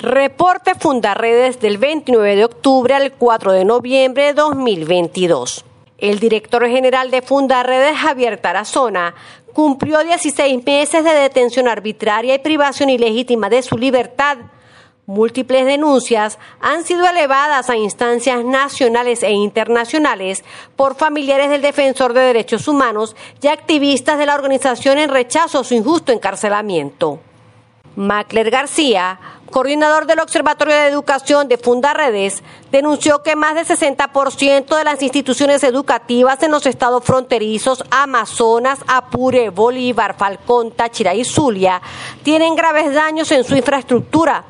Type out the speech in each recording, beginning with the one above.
Reporte Fundarredes del 29 de octubre al 4 de noviembre de 2022. El director general de Fundarredes, Javier Tarazona, cumplió 16 meses de detención arbitraria y privación ilegítima de su libertad. Múltiples denuncias han sido elevadas a instancias nacionales e internacionales por familiares del defensor de derechos humanos y activistas de la organización en rechazo a su injusto encarcelamiento. Macler García, coordinador del Observatorio de Educación de Fundarredes, denunció que más del 60% de las instituciones educativas en los estados fronterizos Amazonas, Apure, Bolívar, Falcón, Táchira y Zulia tienen graves daños en su infraestructura.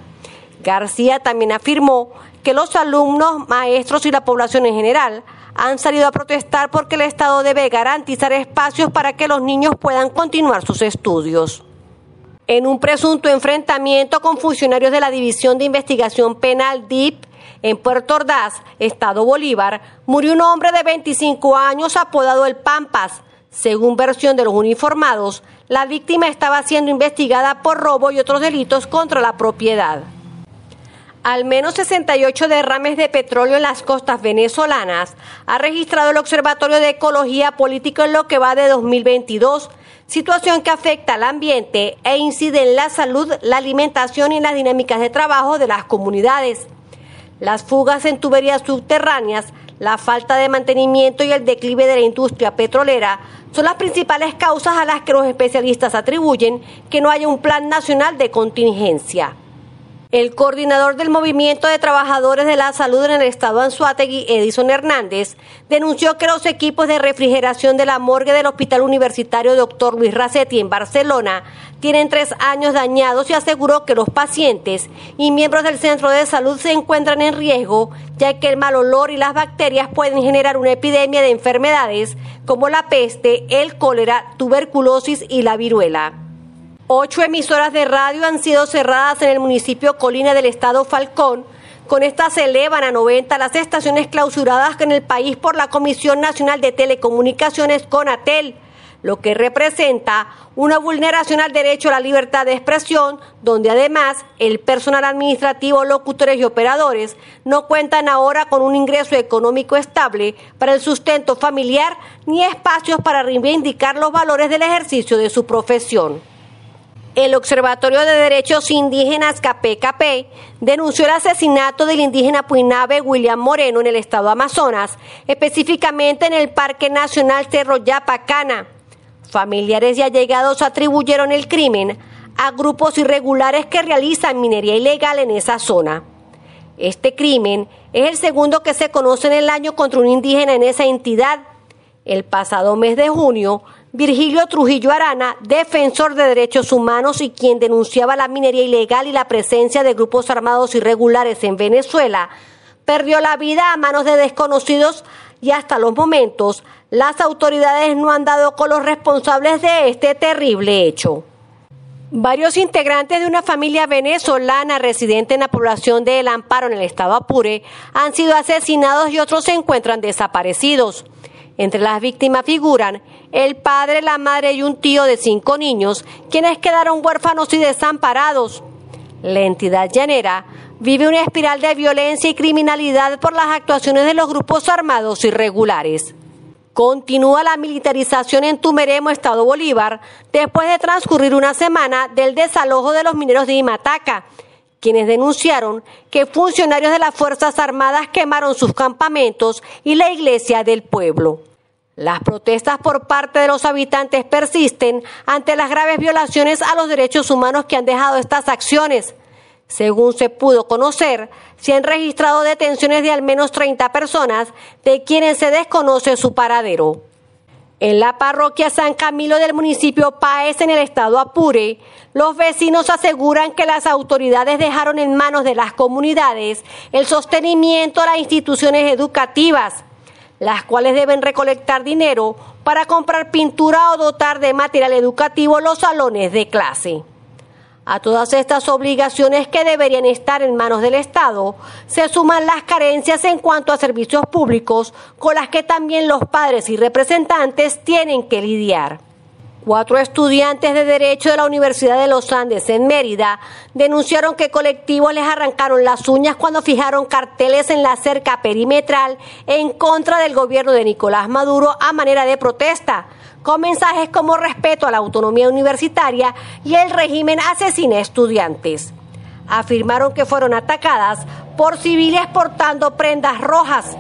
García también afirmó que los alumnos, maestros y la población en general han salido a protestar porque el Estado debe garantizar espacios para que los niños puedan continuar sus estudios. En un presunto enfrentamiento con funcionarios de la División de Investigación Penal DIP en Puerto Ordaz, Estado Bolívar, murió un hombre de 25 años apodado El Pampas. Según versión de los uniformados, la víctima estaba siendo investigada por robo y otros delitos contra la propiedad. Al menos 68 derrames de petróleo en las costas venezolanas ha registrado el Observatorio de Ecología Política en lo que va de 2022 situación que afecta al ambiente e incide en la salud, la alimentación y las dinámicas de trabajo de las comunidades. Las fugas en tuberías subterráneas, la falta de mantenimiento y el declive de la industria petrolera son las principales causas a las que los especialistas atribuyen que no haya un plan nacional de contingencia. El coordinador del Movimiento de Trabajadores de la Salud en el Estado Anzuategui, Edison Hernández, denunció que los equipos de refrigeración de la morgue del Hospital Universitario Dr. Luis Racetti en Barcelona tienen tres años dañados y aseguró que los pacientes y miembros del centro de salud se encuentran en riesgo, ya que el mal olor y las bacterias pueden generar una epidemia de enfermedades como la peste, el cólera, tuberculosis y la viruela. Ocho emisoras de radio han sido cerradas en el municipio Colina del estado Falcón. Con estas se elevan a 90 las estaciones clausuradas en el país por la Comisión Nacional de Telecomunicaciones CONATEL, lo que representa una vulneración al derecho a la libertad de expresión, donde además el personal administrativo, locutores y operadores no cuentan ahora con un ingreso económico estable para el sustento familiar ni espacios para reivindicar los valores del ejercicio de su profesión. El Observatorio de Derechos Indígenas KPKP denunció el asesinato del indígena Puinabe William Moreno en el estado Amazonas, específicamente en el Parque Nacional Cerro Yapacana. Familiares y allegados atribuyeron el crimen a grupos irregulares que realizan minería ilegal en esa zona. Este crimen es el segundo que se conoce en el año contra un indígena en esa entidad. El pasado mes de junio, Virgilio Trujillo Arana, defensor de derechos humanos y quien denunciaba la minería ilegal y la presencia de grupos armados irregulares en Venezuela, perdió la vida a manos de desconocidos y hasta los momentos las autoridades no han dado con los responsables de este terrible hecho. Varios integrantes de una familia venezolana residente en la población de El Amparo en el estado Apure han sido asesinados y otros se encuentran desaparecidos. Entre las víctimas figuran el padre, la madre y un tío de cinco niños, quienes quedaron huérfanos y desamparados. La entidad llanera vive una espiral de violencia y criminalidad por las actuaciones de los grupos armados irregulares. Continúa la militarización en Tumeremo, Estado Bolívar, después de transcurrir una semana del desalojo de los mineros de Imataca, quienes denunciaron que funcionarios de las Fuerzas Armadas quemaron sus campamentos y la iglesia del pueblo. Las protestas por parte de los habitantes persisten ante las graves violaciones a los derechos humanos que han dejado estas acciones. Según se pudo conocer, se han registrado detenciones de al menos 30 personas de quienes se desconoce su paradero. En la parroquia San Camilo del municipio Paez en el estado Apure, los vecinos aseguran que las autoridades dejaron en manos de las comunidades el sostenimiento a las instituciones educativas, las cuales deben recolectar dinero para comprar pintura o dotar de material educativo los salones de clase. A todas estas obligaciones que deberían estar en manos del Estado, se suman las carencias en cuanto a servicios públicos con las que también los padres y representantes tienen que lidiar. Cuatro estudiantes de Derecho de la Universidad de los Andes en Mérida denunciaron que colectivos les arrancaron las uñas cuando fijaron carteles en la cerca perimetral en contra del gobierno de Nicolás Maduro a manera de protesta, con mensajes como respeto a la autonomía universitaria y el régimen asesina estudiantes. Afirmaron que fueron atacadas por civiles portando prendas rojas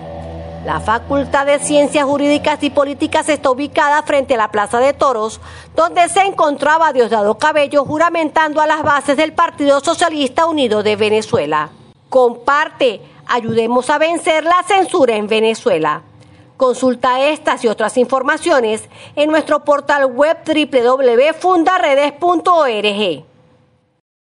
la Facultad de Ciencias Jurídicas y Políticas está ubicada frente a la Plaza de Toros, donde se encontraba Diosdado Cabello juramentando a las bases del Partido Socialista Unido de Venezuela. Comparte, ayudemos a vencer la censura en Venezuela. Consulta estas y otras informaciones en nuestro portal web www.fundaredes.org.